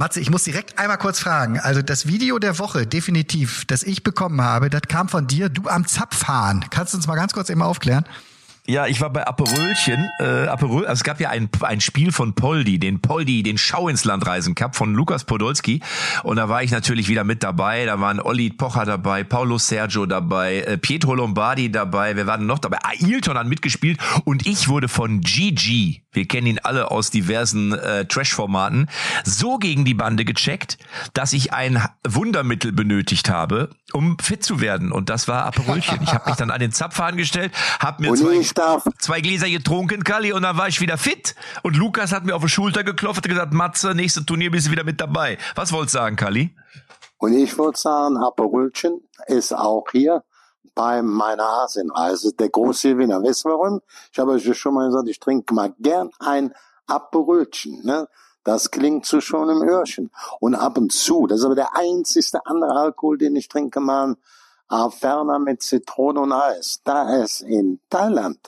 Matze, ich muss direkt einmal kurz fragen. Also das Video der Woche, definitiv, das ich bekommen habe, das kam von dir, du am Zapfhahn. Kannst du uns mal ganz kurz eben aufklären? Ja, ich war bei Aperölchen. Äh, Aperöl, also es gab ja ein, ein Spiel von Poldi, den Poldi, den Schau ins Land Reisen Cup von Lukas Podolski. Und da war ich natürlich wieder mit dabei. Da waren Olli Pocher dabei, Paulo Sergio dabei, äh, Pietro Lombardi dabei. Wir waren noch dabei. Ailton hat mitgespielt und ich wurde von Gigi, wir kennen ihn alle aus diversen äh, Trash-Formaten, so gegen die Bande gecheckt, dass ich ein Wundermittel benötigt habe, um fit zu werden. Und das war Aperölchen. Ich habe mich dann an den Zapf angestellt, habe mir zwei. Zwei Gläser getrunken, Kali, und dann war ich wieder fit. Und Lukas hat mir auf die Schulter geklopft und gesagt, Matze, nächstes Turnier bist du wieder mit dabei. Was wolltest du sagen, Kali? Und ich wollte sagen, Aperölchen ist auch hier bei meiner Asienreise der große Gewinner. Weißt du warum? Ich habe euch schon mal gesagt, ich trinke mal gern ein Aperölchen. Ne? Das klingt zu schon im Öhrchen. Und ab und zu, das ist aber der einzigste andere Alkohol, den ich trinke, mal Averna mit Zitrone und Eis. Da es in Thailand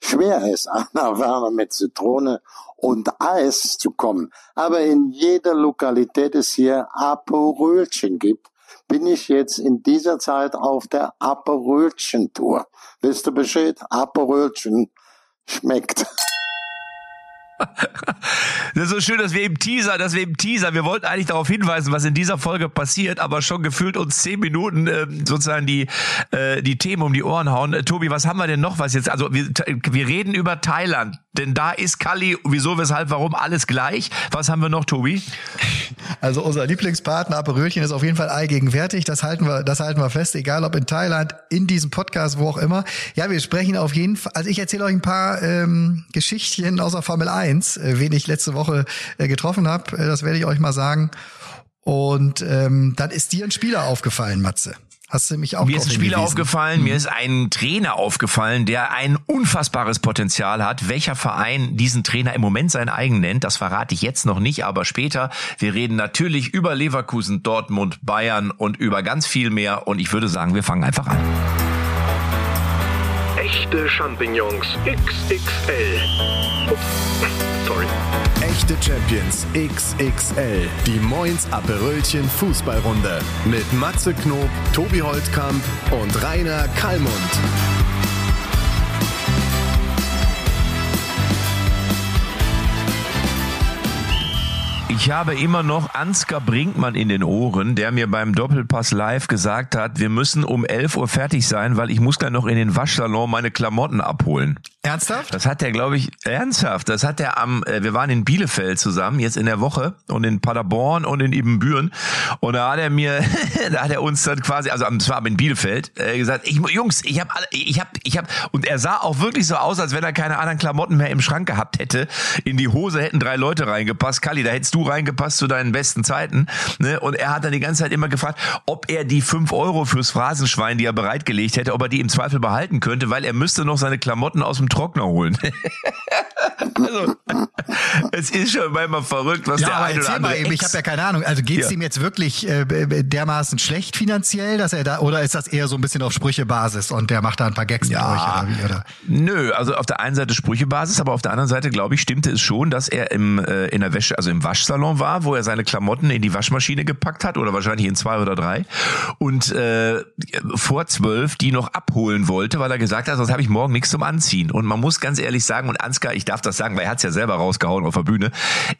schwer ist, an Averna mit Zitrone und Eis zu kommen, aber in jeder Lokalität es hier Aperölchen gibt, bin ich jetzt in dieser Zeit auf der Aperölchen-Tour. Wisst ihr Bescheid? Aperölchen schmeckt. Das ist so schön, dass wir im Teaser, dass wir im Teaser, wir wollten eigentlich darauf hinweisen, was in dieser Folge passiert, aber schon gefühlt uns zehn Minuten äh, sozusagen die äh, die Themen um die Ohren hauen. Äh, Tobi, was haben wir denn noch? Was jetzt? Also wir, wir reden über Thailand, denn da ist Kali, wieso, weshalb, warum alles gleich. Was haben wir noch, Tobi? Also unser Lieblingspartner Aperölchen ist auf jeden Fall allgegenwärtig. Das halten wir, das halten wir fest, egal ob in Thailand, in diesem Podcast, wo auch immer. Ja, wir sprechen auf jeden Fall. Also ich erzähle euch ein paar ähm, Geschichtchen aus der Formel 1 1, äh, wen ich letzte Woche äh, getroffen habe. Äh, das werde ich euch mal sagen. Und ähm, dann ist dir ein Spieler aufgefallen, Matze. Hast du mich auch Mir ist ein Spieler aufgefallen, mhm. mir ist ein Trainer aufgefallen, der ein unfassbares Potenzial hat. Welcher Verein diesen Trainer im Moment sein eigen nennt, das verrate ich jetzt noch nicht, aber später. Wir reden natürlich über Leverkusen, Dortmund, Bayern und über ganz viel mehr. Und ich würde sagen, wir fangen einfach an. Echte Champignons XXL. Ups, sorry. Echte Champions XXL. Die Moins Aperölchen Fußballrunde. Mit Matze Knob, Tobi Holtkamp und Rainer Kallmund. Ich habe immer noch Ansgar Brinkmann in den Ohren, der mir beim Doppelpass live gesagt hat, wir müssen um 11 Uhr fertig sein, weil ich muss dann noch in den Waschsalon meine Klamotten abholen. Ernsthaft? Das hat er, glaube ich, ernsthaft. Das hat er am, äh, wir waren in Bielefeld zusammen, jetzt in der Woche und in Paderborn und in Ibbenbüren. Und da hat er mir, da hat er uns dann quasi, also am, zwar in Bielefeld, äh, gesagt, ich, Jungs, ich habe, ich habe, ich habe, und er sah auch wirklich so aus, als wenn er keine anderen Klamotten mehr im Schrank gehabt hätte. In die Hose hätten drei Leute reingepasst. Kalli, da hättest du reingepasst zu deinen besten Zeiten. Ne? Und er hat dann die ganze Zeit immer gefragt, ob er die fünf Euro fürs Phrasenschwein, die er bereitgelegt hätte, ob er die im Zweifel behalten könnte, weil er müsste noch seine Klamotten aus dem Trockner holen. also, es ist schon manchmal verrückt, was ja, der eine oder andere. Mal eben, ich habe ja keine Ahnung. Also geht es ja. ihm jetzt wirklich äh, dermaßen schlecht finanziell, dass er da oder ist das eher so ein bisschen auf Sprüchebasis und der macht da ein paar Gags ja. mit euch oder wie? Nö, also auf der einen Seite Sprüchebasis, aber auf der anderen Seite glaube ich stimmte es schon, dass er im äh, in der Wäsche, also im Waschsalon war, wo er seine Klamotten in die Waschmaschine gepackt hat oder wahrscheinlich in zwei oder drei und äh, vor zwölf die noch abholen wollte, weil er gesagt hat, sonst habe ich morgen nichts zum Anziehen. Und man muss ganz ehrlich sagen, und Ansgar, ich darf das sagen, weil er hat's ja selber rausgehauen auf der Bühne,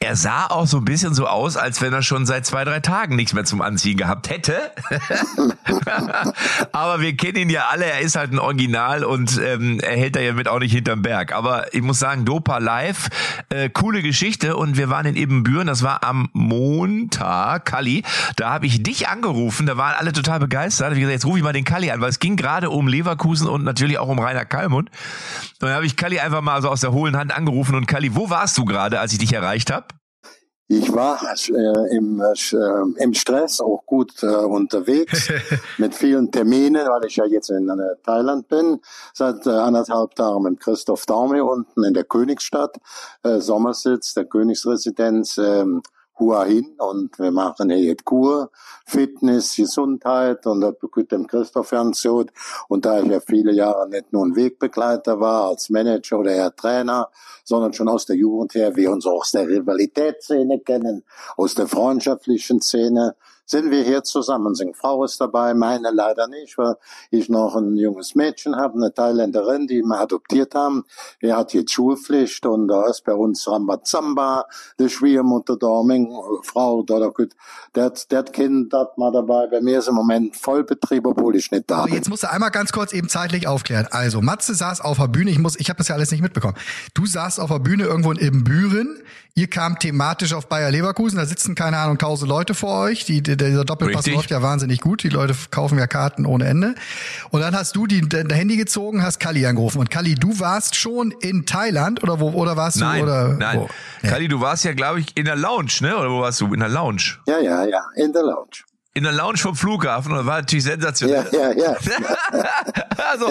er sah auch so ein bisschen so aus, als wenn er schon seit zwei, drei Tagen nichts mehr zum Anziehen gehabt hätte. Aber wir kennen ihn ja alle, er ist halt ein Original und ähm, er hält da ja mit auch nicht hinterm Berg. Aber ich muss sagen, Dopa live, äh, coole Geschichte und wir waren in Ebenbüren, das war am Montag, Kalli, da habe ich dich angerufen, da waren alle total begeistert. Wie gesagt, jetzt rufe ich mal den Kalli an, weil es ging gerade um Leverkusen und natürlich auch um Rainer Kalmund. Und dann habe ich Kalli einfach mal so aus der hohlen Hand angerufen und Kalli, wo warst du gerade, als ich dich erreicht habe? Ich war äh, im, äh, im Stress auch gut äh, unterwegs mit vielen Terminen, weil ich ja jetzt in äh, Thailand bin. Seit äh, anderthalb Tagen mit Christoph Daume unten in der Königsstadt, äh, Sommersitz der Königsresidenz. Hua hin und wir machen hier Kur, Fitness, Gesundheit und das bekommt dem Christoph Janzot. Und da ich ja viele Jahre nicht nur ein Wegbegleiter war als Manager oder eher Trainer, sondern schon aus der Jugend her, wir uns auch aus der Rivalitätsszene kennen, aus der freundschaftlichen Szene, sind wir hier zusammen. Seine Frau ist dabei, meine leider nicht, weil ich noch ein junges Mädchen habe, eine Thailänderin, die wir adoptiert haben. Er hat jetzt Schulpflicht und da ist bei uns Rambazamba, die Schwiegermutter da, meine Frau da, gut, der, der Kind hat mal dabei. Bei mir ist im Moment Vollbetrieb, obwohl ich nicht da bin. jetzt musst du einmal ganz kurz eben zeitlich aufklären. Also, Matze saß auf der Bühne, ich muss, ich habe das ja alles nicht mitbekommen. Du saßt auf der Bühne irgendwo in Ibbenbüren, ihr kam thematisch auf Bayer Leverkusen, da sitzen, keine Ahnung, tausend Leute vor euch, die, die, dieser Doppelpass Richtig. läuft ja wahnsinnig gut, die Leute kaufen ja Karten ohne Ende. Und dann hast du die, dein Handy gezogen, hast Kali angerufen. Und Kali, du warst schon in Thailand oder wo, oder warst Nein, du, oder? nein. Wo? Kali, du warst ja, glaube ich, in der Lounge, ne? Oder wo warst du? In der Lounge. Ja, ja, ja, in der Lounge. In der Lounge vom Flughafen und das war natürlich Ja, sensationell. ja, ja. Also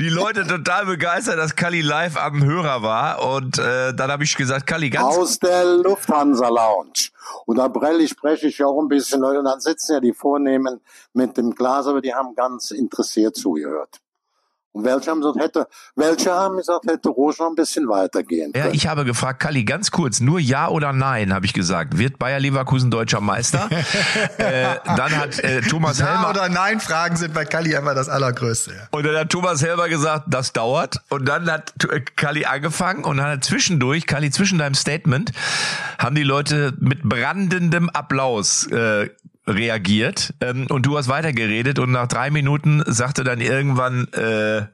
die Leute total begeistert, dass Kali live am Hörer war und äh, dann habe ich gesagt, Kali, ganz aus der Lufthansa Lounge. Und da brell ich, spreche ich auch ein bisschen Leute. Und dann sitzen ja die Vornehmen mit dem Glas, aber die haben ganz interessiert zugehört. Und welche haben gesagt, hätte, welche haben gesagt, hätte Roche noch ein bisschen weitergehen Ja, können. ich habe gefragt, Kali, ganz kurz, nur Ja oder Nein, habe ich gesagt. Wird Bayer Leverkusen deutscher Meister? äh, dann hat äh, Thomas Ja Helmer oder nein Fragen sind bei Kali einfach das Allergrößte. Ja. und dann hat Thomas Helmer gesagt, das dauert. Und dann hat äh, Kali angefangen und dann hat zwischendurch, Kali, zwischen deinem Statement, haben die Leute mit brandendem Applaus äh, reagiert ähm, und du hast weitergeredet und nach drei Minuten sagte dann irgendwann äh,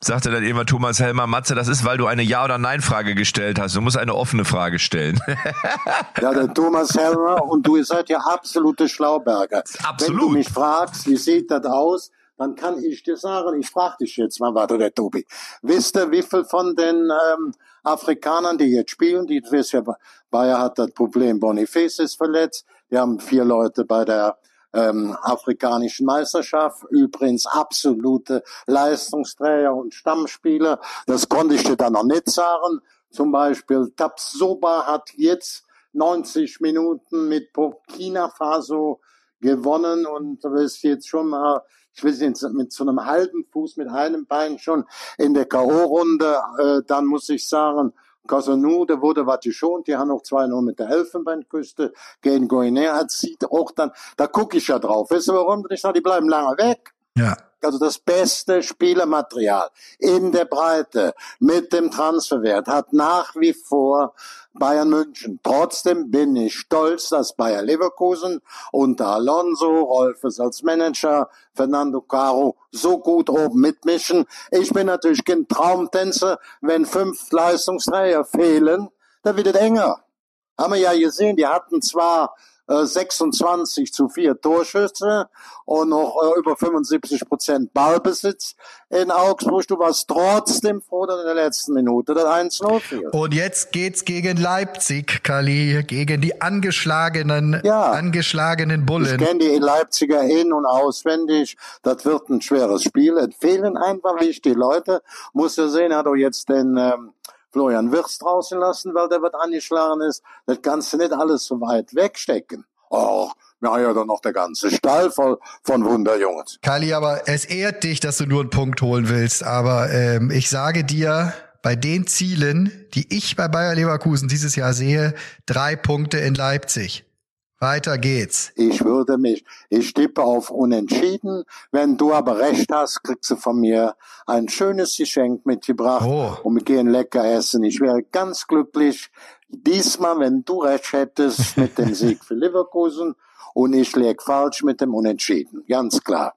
sagte dann irgendwann Thomas Helmer Matze das ist weil du eine Ja oder Nein Frage gestellt hast du musst eine offene Frage stellen Ja, der Thomas Helmer und du, ihr seid ja absolute Schlauberger. Absolut. Wenn du mich fragst, wie sieht das aus, dann kann ich dir sagen, ich frage dich jetzt mal, warte, der Tobi. Wisst ihr, wie viel von den ähm, Afrikanern, die jetzt spielen, die wisst ja, Bayer hat das Problem, Boniface ist verletzt, wir haben vier Leute bei der ähm, afrikanischen Meisterschaft, übrigens absolute Leistungsträger und Stammspieler, das konnte ich dir dann noch nicht sagen. Zum Beispiel Tapsoba hat jetzt 90 Minuten mit Burkina Faso gewonnen und du bist jetzt schon mal, ich will jetzt mit so einem halben Fuß, mit einem Bein schon in der K.O.-Runde, äh, dann muss ich sagen, Cotonou, der wurde was geschont, die haben noch 2-0 mit der Elfenbeinküste gegen Guinea, hat sieht auch dann, da gucke ich ja drauf. Weißt du warum? Ich sage, die bleiben lange weg. Ja. Also das beste Spielermaterial in der Breite mit dem Transferwert hat nach wie vor Bayern München. Trotzdem bin ich stolz, dass Bayer Leverkusen unter Alonso, Rolfes als Manager, Fernando Caro so gut oben mitmischen. Ich bin natürlich kein Traumtänzer, wenn fünf Leistungsträger fehlen, dann wird es enger. Haben wir ja gesehen, die hatten zwar äh, 26 zu 4 Torschüsse und noch äh, über 75 Prozent Ballbesitz in Augsburg. Du warst trotzdem froh, dass in der letzten Minute das 1-0 fiel. Und jetzt geht's gegen Leipzig, Kali, gegen die angeschlagenen, Ja. angeschlagenen Ich Bullen. kenne die Leipziger in- und auswendig. Das wird ein schweres Spiel. Es fehlen einfach wichtige Leute. Muss ja sehen, hat auch jetzt den ähm, Florian Wirtz draußen lassen, weil der wird angeschlagen ist. Das kannst du nicht alles so weit wegstecken. Och, na ja, dann noch der ganze Stall voll von Wunderjungs. Kali, aber es ehrt dich, dass du nur einen Punkt holen willst. Aber ähm, ich sage dir, bei den Zielen, die ich bei Bayer Leverkusen dieses Jahr sehe, drei Punkte in Leipzig. Weiter geht's. Ich würde mich, ich tippe auf Unentschieden. Wenn du aber recht hast, kriegst du von mir ein schönes Geschenk mitgebracht Oh. und wir gehen lecker essen. Ich wäre ganz glücklich, diesmal, wenn du recht hättest mit dem Sieg für Leverkusen und ich leg falsch mit dem Unentschieden. Ganz klar.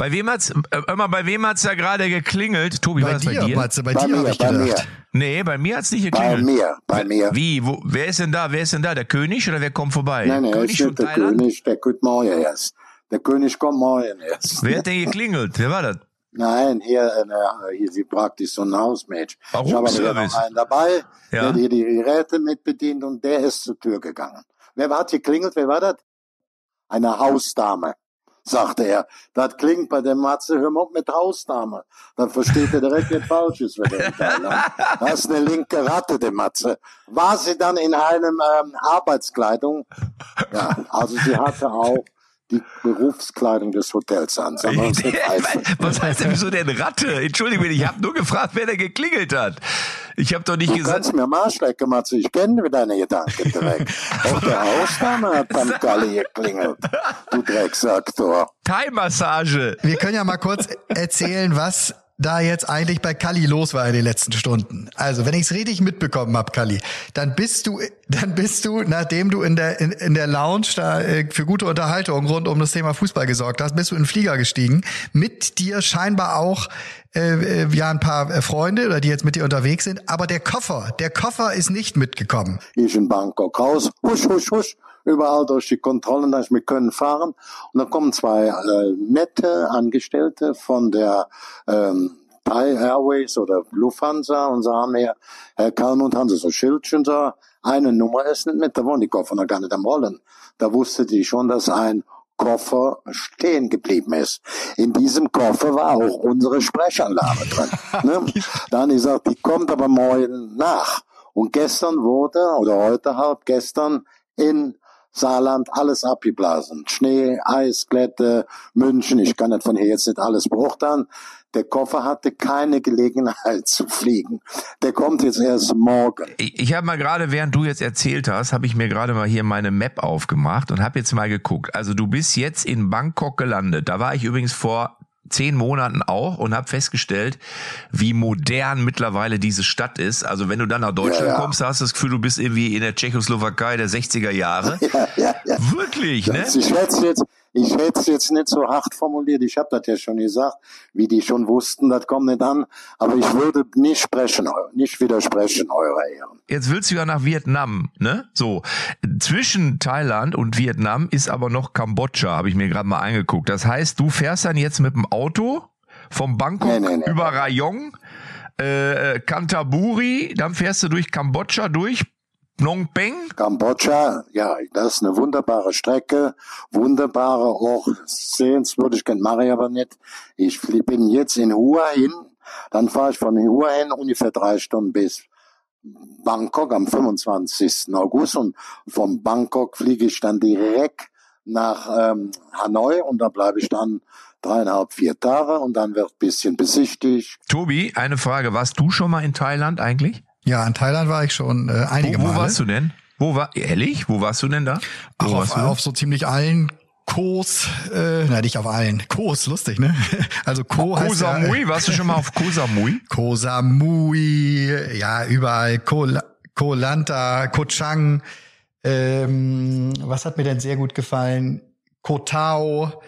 Bei wem hat's äh, immer bei wem hat's da gerade geklingelt Tobi war Bei das dir, bei dir Matze, bei, Bei dir mir, habe ich bei gedacht. nee bei mir hat's nicht Bei geklingelt mir, bei mir. wie wo, wer ist denn da wer ist denn da der König oder wer kommt vorbei Nein, nein, König ist der Thailand König, der kommt morgen erst. Der König kommt morgen erst. wer hat denn geklingelt wer war das Nein, hier, äh, hier sie praktisch so ein Hausmatch. Warum Ich habe aber noch einen dabei, Ja. der hier die Geräte mitbedient und der ist zur Tür gegangen. Wer hat geklingelt? Wer war das? Eine Hausdame. Sagte er. Das klingt bei der Matze, hör mal mit Hausdame. Dann versteht er direkt nicht Falsches, wenn er. Das ist eine linke Ratte, der Matze. War sie dann in einem ähm, Arbeitskleidung? Ja, also sie hatte auch die Berufskleidung des Hotels an. Was heißt denn wieso denn Ratte? Entschuldigung, ich habe nur gefragt, wer da geklingelt hat. Ich habe doch nicht Du gesagt. kannst mir Marsch lecken, Matze. Ich kenne deine Gedanken direkt. Auch der Hausdame hat beim Galle geklingelt. Du Drecksaktor. Thai-Massage. Wir können ja mal kurz erzählen, was da jetzt eigentlich bei Kalli los war in den letzten Stunden. Also, wenn ich es richtig mitbekommen habe, Kalli, dann bist du, dann bist du, nachdem du in der in, in der Lounge da äh, für gute Unterhaltung rund um das Thema Fußball gesorgt hast, bist du in den Flieger gestiegen. Mit dir scheinbar auch äh, äh, ja ein paar äh, Freunde oder die jetzt mit dir unterwegs sind. Aber der Koffer, der Koffer ist nicht mitgekommen. Ich in Bangkok raus, husch, husch, husch, überall durch die Kontrollen, dass wir können fahren. Und dann kommen zwei äh, nette Angestellte von der ähm, Thai Airways oder Lufthansa und sagen mir, Herr Kalmund, haben Sie so ein Schildchen da? Eine Nummer ist nicht mit, da waren die Koffer noch gar nicht am Rollen. Da wusste die schon, dass ein Koffer stehen geblieben ist. In diesem Koffer war auch unsere Sprechanlage drin. ne? Dann ich gesagt, die kommt aber morgen nach. Und gestern wurde, oder heute halb gestern, in Saarland alles abgeblasen. Schnee, Eis, Glätte, München. Ich kann nicht von hier jetzt nicht alles beurteilen. Der Koffer hatte keine Gelegenheit zu fliegen. Der kommt jetzt erst morgen. Ich, ich habe mal gerade, während du jetzt erzählt hast, habe ich mir gerade mal hier meine Map aufgemacht und habe jetzt mal geguckt. Also du bist jetzt in Bangkok gelandet. Da war ich übrigens vor zehn Monaten auch und habe festgestellt, wie modern mittlerweile diese Stadt ist. Also wenn du dann nach Deutschland Ja, ja. kommst, hast du das Gefühl, du bist irgendwie in der Tschechoslowakei der 60er Jahre. Ja. Wirklich, ne? Das, ich hätte jetzt, ich hätte es jetzt nicht so hart formuliert. Ich habe das ja schon gesagt, wie die schon wussten, das kommt nicht an. Aber ich würde nicht sprechen, nicht widersprechen, eure Ehren. Jetzt willst du ja nach Vietnam, ne? So. Zwischen Thailand und Vietnam ist aber noch Kambodscha, habe ich mir gerade mal angeguckt. Das heißt, du fährst dann jetzt mit dem Auto vom Bangkok Nee, nee, nee. über Rayong, äh, Kantaburi, dann fährst du durch Kambodscha durch, Phnom Penh. Kambodscha, ja, das ist eine wunderbare Strecke, wunderbare auch Sehenswürdigkeit, mache ich aber nicht. Ich bin jetzt in Hua hin, dann fahre ich von Hua hin ungefähr drei Stunden bis Bangkok am 25. August und von Bangkok fliege ich dann direkt nach ähm, Hanoi und da bleibe ich dann dreieinhalb, vier Tage und dann wird bisschen besichtigt. Tobi, eine Frage. Warst du schon mal in Thailand eigentlich? Ja, in Thailand war ich schon äh, einige Wo, wo Male. warst du denn? Wo war, ehrlich? Wo warst du denn da? Wo warst auf, auf so ziemlich allen Kos, äh, nein, nicht auf allen. Kos, lustig, ne? Also Ko heißt ja, Samui? Warst du schon mal auf Koh Samui? Koh Samui, ja, überall. Koh, La- Koh Lanta, Koh Chang. Ähm, was hat mir denn sehr gut gefallen? Koh Tao.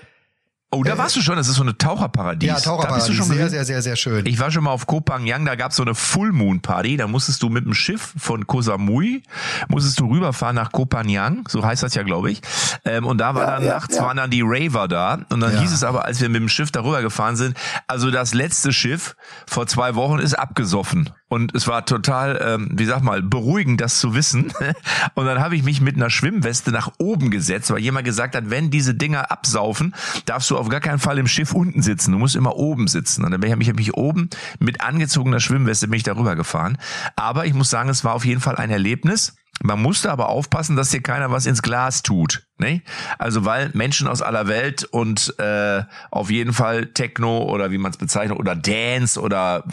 Oh, da warst du schon. Das ist so eine Taucherparadies. Ja, Da bist Taucherparadies. du schon Sehr, sehr, sehr, sehr schön. Ich war schon mal auf Koh Phangan, da gab's so eine Full Moon Party, da musstest du mit dem Schiff von Koh Samui, musstest du rüberfahren nach Koh Phangan, so heißt das ja, glaube ich. Ähm, und da war Ja, dann ja, nachts ja. waren dann die Raver da und dann Ja. hieß es aber, als wir mit dem Schiff darüber gefahren sind, also das letzte Schiff vor zwei Wochen ist abgesoffen. Und es war total, ähm, wie sag mal, beruhigend, das zu wissen. Und dann habe ich mich mit einer Schwimmweste nach oben gesetzt, weil jemand gesagt hat, wenn diese Dinger absaufen, darfst du auf gar keinen Fall im Schiff unten sitzen. Du musst immer oben sitzen. Und dann bin ich, mich oben mit angezogener Schwimmweste bin darüber gefahren. Aber ich muss sagen, es war auf jeden Fall ein Erlebnis. Man musste aber aufpassen, dass dir keiner was ins Glas tut. Ne? Also weil Menschen aus aller Welt und äh, auf jeden Fall Techno oder wie man es bezeichnet oder Dance oder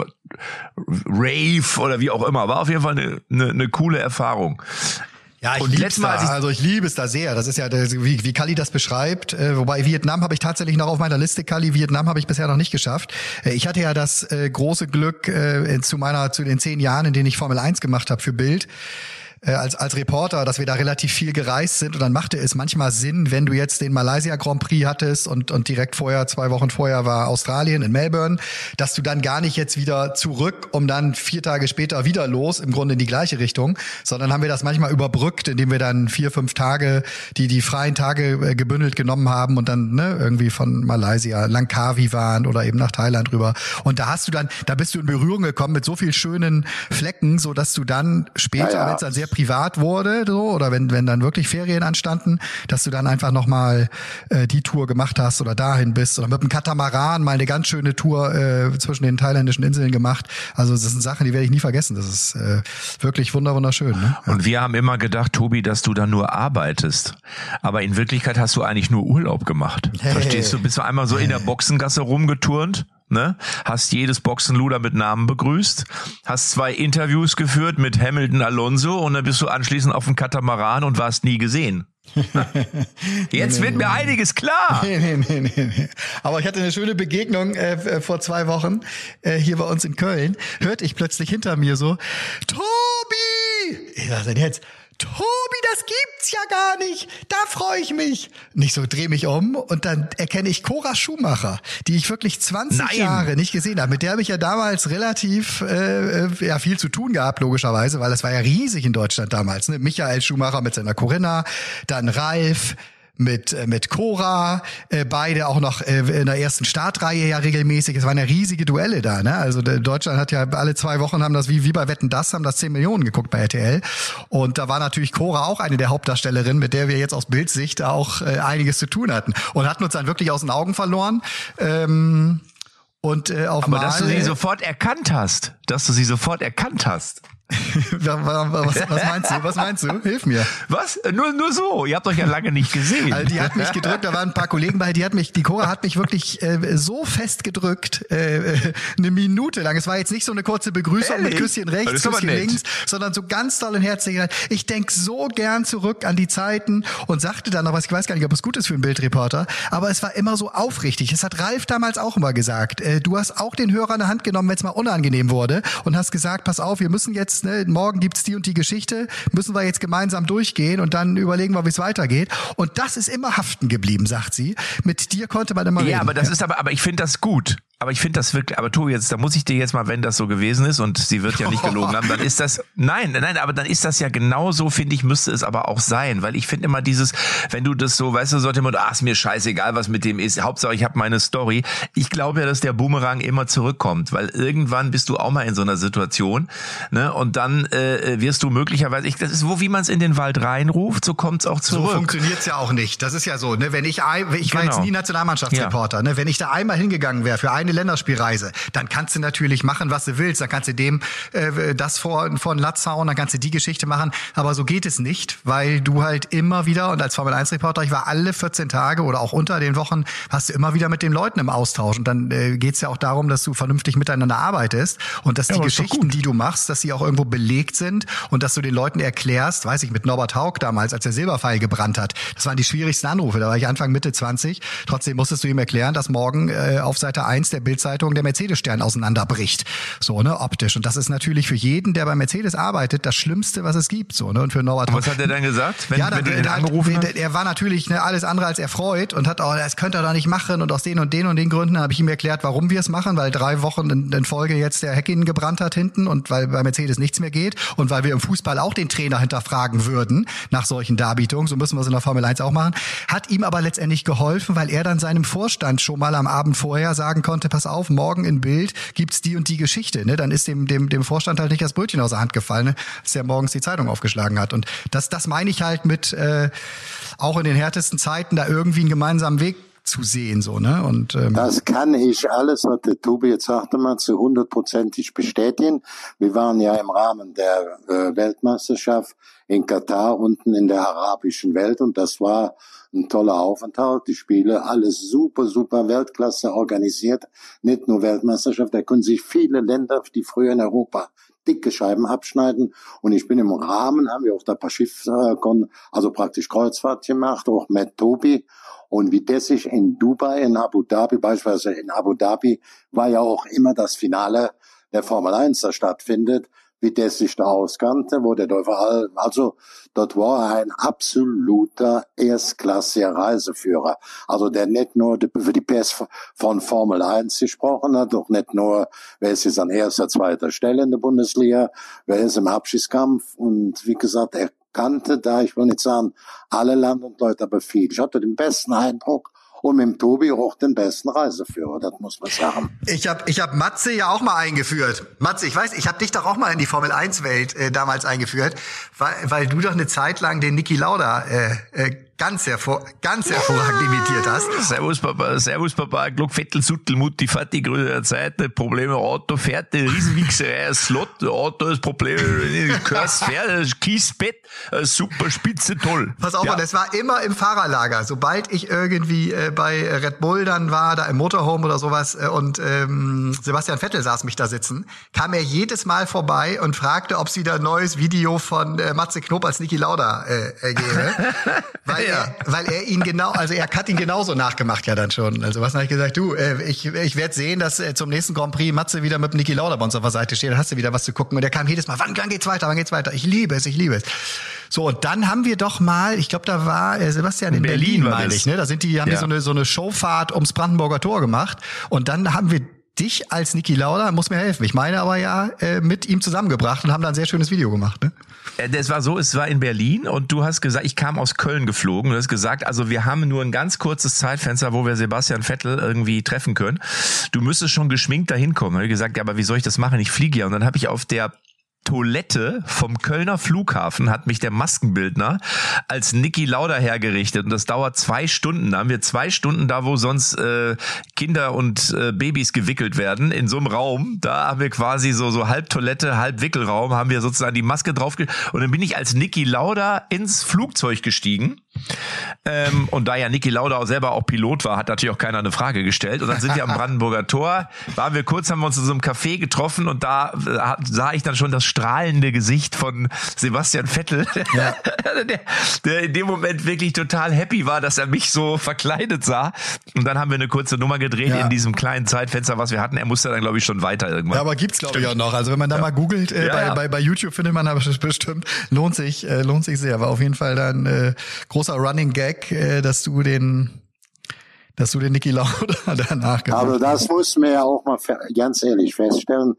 Rave oder wie auch immer. War auf jeden Fall eine, eine, eine coole Erfahrung. Ja, ich letztes Mal, da. ich- also ich liebe es da sehr. Das ist ja, wie, wie Kali das beschreibt. Äh, wobei Vietnam habe ich tatsächlich noch auf meiner Liste. Kali, Vietnam habe ich bisher noch nicht geschafft. Äh, ich hatte ja das äh, große Glück äh, zu meiner, zu den zehn Jahren, in denen ich Formel 1 gemacht habe für Bild. Äh, als, als Reporter, dass wir da relativ viel gereist sind und dann machte es manchmal Sinn, wenn du jetzt den Malaysia Grand Prix hattest und, und direkt vorher, zwei Wochen vorher war Australien in Melbourne, dass du dann gar nicht jetzt wieder zurück, um dann vier Tage später wieder los, im Grunde in die gleiche Richtung, sondern haben wir das manchmal überbrückt, indem wir dann vier, fünf Tage, die, die freien Tage äh, gebündelt genommen haben und dann ne, irgendwie von Malaysia, Langkawi waren oder eben nach Thailand rüber. Und da hast du dann, da bist du in Berührung gekommen mit so viel schönen Flecken, so dass du dann später, Ja, ja. wenn es dann sehr privat wurde, so, oder wenn, wenn dann wirklich Ferien anstanden, dass du dann einfach nochmal äh, die Tour gemacht hast oder dahin bist oder mit dem Katamaran mal eine ganz schöne Tour äh, zwischen den thailändischen Inseln gemacht. Also das sind Sachen, die werde ich nie vergessen. Das ist äh, wirklich wunder wunderschön. Ne? Ja. Und wir haben immer gedacht, Tobi, dass du da nur arbeitest. Aber in Wirklichkeit hast du eigentlich nur Urlaub gemacht. Hey. Verstehst du? Bist du einmal so hey. in der Boxengasse rumgeturnt? Ne? Hast jedes Boxenluder mit Namen begrüßt, hast zwei Interviews geführt mit Hamilton Alonso und dann bist du anschließend auf dem Katamaran und warst nie gesehen. Jetzt nee, wird mir einiges klar. Nee, nee, nee, nee. Aber ich hatte eine schöne Begegnung äh, äh, vor zwei Wochen äh, hier bei uns in Köln. Hörte ich plötzlich hinter mir so, Tobi! Ich denn jetzt? Tobi, das gibt's ja gar nicht. Da freue ich mich. Nicht so, dreh mich um und dann erkenne ich Cora Schumacher, die ich wirklich 20 Nein. Jahre nicht gesehen habe. Mit der habe ich ja damals relativ äh, äh, ja viel zu tun gehabt, logischerweise, weil das war ja riesig in Deutschland damals. Ne? Michael Schumacher mit seiner Corinna, dann Ralf, mit äh, mit Cora, äh, beide auch noch äh, in der ersten Startreihe ja regelmäßig. Es waren ja riesige Duelle da, ne? Also Deutschland hat ja alle zwei Wochen haben das wie wie bei Wetten das haben das 10 Millionen geguckt bei RTL und da war natürlich Cora auch eine der Hauptdarstellerinnen, mit der wir jetzt aus Bildsicht auch äh, einiges zu tun hatten und hatten uns dann wirklich aus den Augen verloren. Ähm, und äh, auf Aber Mal, dass du sie sofort erkannt hast, dass du sie sofort erkannt hast. was, was, meinst du? Was meinst du? Hilf mir. Was? Nur, nur so. Ihr habt euch ja lange nicht gesehen. Also die hat mich gedrückt, da waren ein paar Kollegen bei, die hat mich, die Cora hat mich wirklich äh, so fest gedrückt, äh, eine Minute lang. Es war jetzt nicht so eine kurze Begrüßung Ehrlich? mit Küsschen rechts, Küsschen links, sondern so ganz toll und herzlich. Ich denk so gern zurück an die Zeiten und sagte dann noch was, ich weiß gar nicht, ob es gut ist für einen Bildreporter, aber es war immer so aufrichtig. Es hat Ralf damals auch immer gesagt. Äh, du hast auch den Hörer in der Hand genommen, wenn es mal unangenehm wurde und hast gesagt, pass auf, wir müssen jetzt ne, morgen gibt's die und die Geschichte, müssen wir jetzt gemeinsam durchgehen und dann überlegen wir, wie es weitergeht. Und das ist immer haften geblieben, sagt sie. Mit dir konnte man immer ja, reden. Ja, aber das ist aber, aber ich finde das gut. Aber ich finde das wirklich, aber Tobi, jetzt, da muss ich dir jetzt mal, wenn das so gewesen ist und sie wird ja nicht gelogen haben, dann ist das, nein, nein, aber dann ist das ja genau so, finde ich, müsste es aber auch sein, weil ich finde immer dieses, wenn du das so, weißt du, sollte man, ach, ist mir scheißegal, was mit dem ist, Hauptsache ich habe meine Story. Ich glaube ja, dass der Boomerang immer zurückkommt, weil irgendwann bist du auch mal in so einer Situation, ne, und dann äh, wirst du möglicherweise, ich, das ist wo, wie man es in den Wald reinruft, so kommt's auch zurück. So funktioniert's ja auch nicht. Das ist ja so, ne, wenn ich, ich war genau. jetzt nie Nationalmannschaftsreporter, ja. ne, wenn ich da einmal hingegangen wäre für eine eine Länderspielreise, dann kannst du natürlich machen, was du willst. Dann kannst du dem äh, das vor, vor den Latz hauen, dann kannst du die Geschichte machen. Aber so geht es nicht, weil du halt immer wieder, und als Formel-1-Reporter, ich war alle 14 Tage oder auch unter den Wochen, hast du immer wieder mit den Leuten im Austausch. Und dann äh, geht es ja auch darum, dass du vernünftig miteinander arbeitest und dass ja, die Geschichten, die du machst, dass sie auch irgendwo belegt sind und dass du den Leuten erklärst, weiß ich, mit Norbert Haug damals, als der Silberpfeil gebrannt hat. Das waren die schwierigsten Anrufe. Da war ich Anfang Mitte 20. Trotzdem musstest du ihm erklären, dass morgen äh, auf Seite 1 der der Bildzeitung der Mercedes-Stern auseinanderbricht. So, ne, optisch. Und das ist natürlich für jeden, der bei Mercedes arbeitet, das Schlimmste, was es gibt. So, ne? Und für Norbert. Und was hat er dann gesagt? Wenn, ja, dann, wenn du ihn angerufen hat, Er war natürlich ne, alles andere als erfreut und hat, oh, das könnte er doch nicht machen und aus den und den und den Gründen habe ich ihm erklärt, warum wir es machen, weil drei Wochen in, in Folge jetzt der Heckin gebrannt hat hinten und weil bei Mercedes nichts mehr geht und weil wir im Fußball auch den Trainer hinterfragen würden nach solchen Darbietungen, so müssen wir es in der Formel 1 auch machen, hat ihm aber letztendlich geholfen, weil er dann seinem Vorstand schon mal am Abend vorher sagen konnte, pass auf, morgen in Bild gibt's die und die Geschichte. Ne? Dann ist dem, dem, dem Vorstand halt nicht das Brötchen aus der Hand gefallen, ne? als der morgens die Zeitung aufgeschlagen hat. Und das, das meine ich halt mit äh, auch in den härtesten Zeiten da irgendwie einen gemeinsamen Weg zu sehen, so, ne? Und, ähm, das kann ich alles, was der Tobi jetzt sagte, mal zu hundertprozentig bestätigen. Wir waren ja im Rahmen der äh, Weltmeisterschaft in Katar unten in der arabischen Welt und das war ein toller Aufenthalt. Die Spiele, alles super, super Weltklasse organisiert. Nicht nur Weltmeisterschaft, da können sich viele Länder, die früher in Europa dicke Scheiben abschneiden. Und ich bin im Rahmen, haben wir auch da paar Schiff, äh, also praktisch Kreuzfahrt gemacht, auch mit Tobi. Und wie das sich in Dubai, in Abu Dhabi, beispielsweise in Abu Dhabi, war ja auch immer das Finale der Formel 1 da stattfindet wie der sich da auskannte, wo der überall, also dort war er ein absoluter erstklassiger Reiseführer. Also der nicht nur für die PS von Formel 1 gesprochen hat, doch nicht nur, wer ist jetzt an erster, zweiter Stelle in der Bundesliga, wer ist im Abschiedskampf und wie gesagt, er kannte da, ich will nicht sagen, alle Land und Leute, aber viel. Ich hatte den besten Eindruck und mit dem Tobi auch den besten Reiseführer, das muss man sagen. Ich habe ich hab Matze ja auch mal eingeführt. Matze, ich weiß, ich habe dich doch auch mal in die Formel 1 Welt äh, damals eingeführt, weil, weil du doch eine Zeit lang den Niki Lauda äh, äh, ganz, hervor, ganz hervorragend imitiert hast. Servus Papa, Servus Papa, Glock Vettel, Suttel, Mutti, Fatti, Grüße der Zeit, nicht Probleme, Auto fährt, Riesenwichserei, Slot, Auto ist Probleme, Kurs fährt, Kiesbett, äh, super spitze, toll. Pass auf, Ja. es war immer im Fahrerlager. Sobald ich irgendwie äh, bei Red Bull dann war, da im Motorhome oder sowas, äh, und ähm, Sebastian Vettel saß mich da sitzen, kam er jedes Mal vorbei und fragte, ob es wieder ein neues Video von äh, Matze Knob als Niki Lauda äh, äh, gäbe. weil, er, weil er ihn genau, also er hat ihn genauso nachgemacht ja dann schon. Also was habe ich gesagt, du, äh, ich, ich werde sehen, dass äh, zum nächsten Grand Prix Matze wieder mit Niki Lauda bei uns auf der Seite steht, dann hast du wieder was zu gucken. Und er kam jedes Mal, wann, wann geht's weiter, wann geht's weiter? Ich liebe es, ich liebe es. So, und dann haben wir doch mal, ich glaube, da war äh, Sebastian in Berlin Berlin, meine ich, ne? Da sind die, haben die Ja. so eine, so eine Showfahrt ums Brandenburger Tor gemacht. Und dann haben wir dich als Niki Lauda, muss mir helfen. Ich meine aber ja, äh, mit ihm zusammengebracht und haben da ein sehr schönes Video gemacht, ne? Äh, Das war so, es war in Berlin und du hast gesagt, ich kam aus Köln geflogen. Du hast gesagt, also wir haben nur ein ganz kurzes Zeitfenster, wo wir Sebastian Vettel irgendwie treffen können. Du müsstest schon geschminkt dahin kommen. Ich gesagt, ja, aber wie soll ich das machen? Ich fliege ja. Und dann habe ich auf der Toilette vom Kölner Flughafen hat mich der Maskenbildner als Niki Lauda hergerichtet und das dauert zwei Stunden. Da haben wir zwei Stunden da, wo sonst äh, Kinder und äh, Babys gewickelt werden, in so einem Raum. Da haben wir quasi so so halb Toilette, halb Wickelraum, haben wir sozusagen die Maske drauf und dann bin ich als Niki Lauda ins Flugzeug gestiegen. Ähm, und da ja Niki Lauda auch selber auch Pilot war, hat natürlich auch keiner eine Frage gestellt. Und dann sind wir am Brandenburger Tor, waren wir kurz, haben wir uns in so einem Café getroffen und da äh, sah ich dann schon das strahlende Gesicht von Sebastian Vettel, der, der in dem Moment wirklich total happy war, dass er mich so verkleidet sah. Und dann haben wir eine kurze Nummer gedreht Ja. in diesem kleinen Zeitfenster, was wir hatten. Er musste dann, glaube ich, schon weiter irgendwann. Ja, aber gibt's glaube ich auch noch. Also wenn man da mal googelt, äh, Ja, bei, ja. Bei, bei YouTube findet man da bestimmt, lohnt sich, äh, lohnt sich sehr. War auf jeden Fall dann äh, großer Running Gag, äh, dass du den, dass du den Niki Lauda danach gemacht Also das muss man ja auch mal ganz ehrlich feststellen.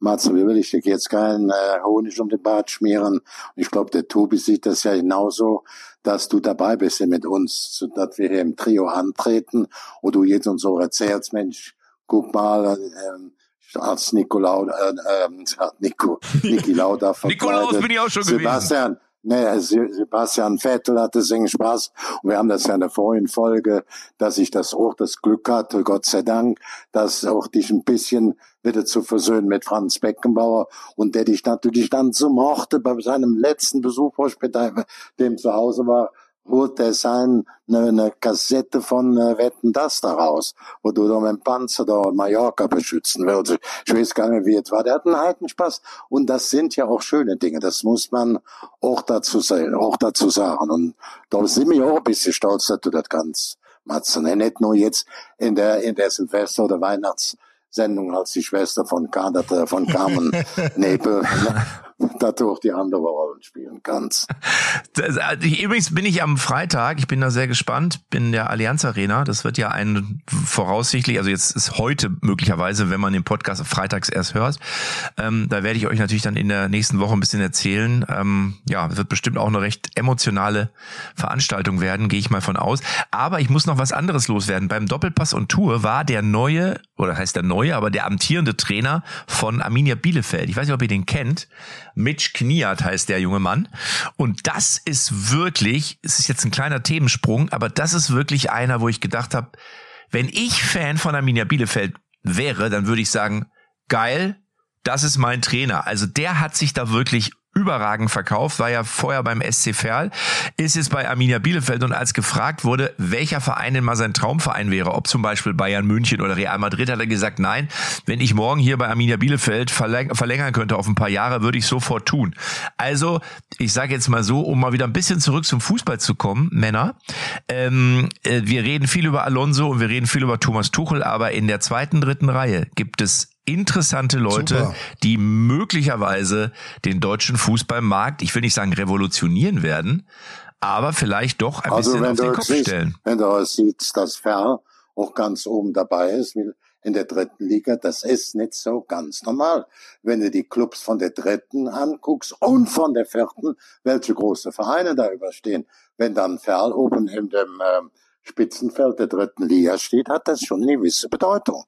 Matze, wie will ich dir jetzt keinen äh, Honig um den Bart schmieren? Und ich glaube, der Tobi sieht das ja genauso, dass du dabei bist hier mit uns, so dass wir hier im Trio antreten und du jetzt uns so erzählst, Mensch, guck mal, ähm, als Nikolaus, äh, ähm, Nico, Niki Lauda Nikolaus bin ich auch schon gewesen. Sebastian, Se- Sebastian Vettel hatte seinen Spaß. Und wir haben das ja in der vorigen Folge, dass ich das auch das Glück hatte, Gott sei Dank, dass auch dich ein bisschen wieder zu versöhnen mit Franz Beckenbauer und der dich natürlich dann so mochte bei seinem letzten Besuch, wo ich bei dem zu Hause war, holt er sein, eine, eine Kassette von äh, Wetten das da raus, wo du da mit dem Panzer da Mallorca beschützen willst. Ich weiß gar nicht, wie es war. Der hat einen Heidenspaß. Und das sind ja auch schöne Dinge. Das muss man auch dazu, auch dazu sagen. Und da sind wir auch ein bisschen stolz, dass du das kannst, Matze. Ne? Nicht nur jetzt in der, in der Silvester- oder Weihnachtssendung als die Schwester von, Ka- dass du von Carmen Nebel, auch die andere Rollen spielen kannst. Das, also ich, übrigens bin ich am Freitag, ich bin da sehr gespannt, bin in der Allianz Arena. Das wird ja ein voraussichtlich, also jetzt ist heute möglicherweise, wenn man den Podcast freitags erst hört. Ähm, da werde ich euch natürlich dann in der nächsten Woche ein bisschen erzählen. Ähm, ja, es wird bestimmt auch eine recht emotionale Veranstaltung werden, gehe ich mal von aus. Aber ich muss noch was anderes loswerden. Beim Doppelpass und Tour war der neue, oder heißt der neue, aber der amtierende Trainer von Arminia Bielefeld. Ich weiß nicht, ob ihr den kennt. Mitch Kniat heißt der junge Mann. Und das ist wirklich, es ist jetzt ein kleiner Themensprung, aber das ist wirklich einer, wo ich gedacht habe, wenn ich Fan von Arminia Bielefeld wäre, dann würde ich sagen, geil, das ist mein Trainer. Also der hat sich da wirklich überragend verkauft, war ja vorher beim SC Verl, ist jetzt bei Arminia Bielefeld und als gefragt wurde, welcher Verein denn mal sein Traumverein wäre, ob zum Beispiel Bayern München oder Real Madrid, hat er gesagt, nein, wenn ich morgen hier bei Arminia Bielefeld verläng verlängern könnte auf ein paar Jahre, würde ich sofort tun. Also, ich sage jetzt mal so, um mal wieder ein bisschen zurück zum Fußball zu kommen, Männer, ähm, äh, wir reden viel über Alonso und wir reden viel über Thomas Tuchel, aber in der zweiten, dritten Reihe gibt es interessante Leute, Super. die möglicherweise den deutschen Fußballmarkt, ich will nicht sagen revolutionieren werden, aber vielleicht doch ein Also bisschen auf den Kopf siehst, stellen. wenn du siehst, dass Ferl auch ganz oben dabei ist, in der dritten Liga, das ist nicht so ganz normal. Wenn du die Clubs von der dritten anguckst und von der vierten, welche große Vereine da überstehen, wenn dann Ferl oben in dem ähm, Spitzenfeld der dritten Liga steht, hat das schon eine gewisse Bedeutung.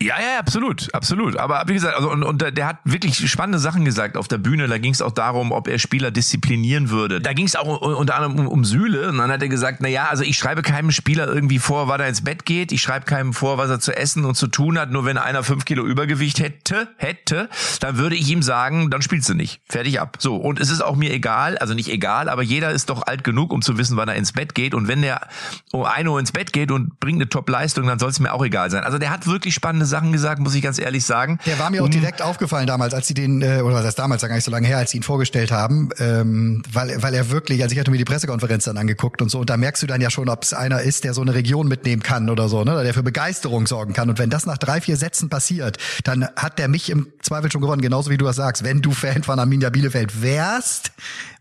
Ja, ja, absolut, absolut. Aber wie gesagt, also und, und der hat wirklich spannende Sachen gesagt auf der Bühne. Da ging es auch darum, ob er Spieler disziplinieren würde. Da ging es auch unter anderem um, um Sühle. Und dann hat er gesagt, na ja, also ich schreibe keinem Spieler irgendwie vor, wann er ins Bett geht. Ich schreibe keinem vor, was er zu essen und zu tun hat. Nur wenn einer fünf Kilo Übergewicht hätte, hätte, dann würde ich ihm sagen, dann spielst du nicht. Fertig ab. So. Und es ist auch mir egal, also nicht egal, aber jeder ist doch alt genug, um zu wissen, wann er ins Bett geht. Und wenn der um ein Uhr ins Bett geht und bringt eine Top-Leistung, dann soll es mir auch egal sein. Also der hat wirklich spannende Sachen gesagt, muss ich ganz ehrlich sagen. Der war mir auch direkt aufgefallen damals, als sie den, äh, oder was heißt damals, gar nicht so lange her, als sie ihn vorgestellt haben, ähm, weil, weil er wirklich, also ich hatte mir die Pressekonferenz dann angeguckt und so, und da merkst du dann ja schon, ob es einer ist, der so eine Region mitnehmen kann oder so, ne, oder der für Begeisterung sorgen kann. Und wenn das nach drei, vier Sätzen passiert, dann hat der mich im Zweifel schon gewonnen, genauso wie du das sagst. Wenn du Fan von Arminia Bielefeld wärst,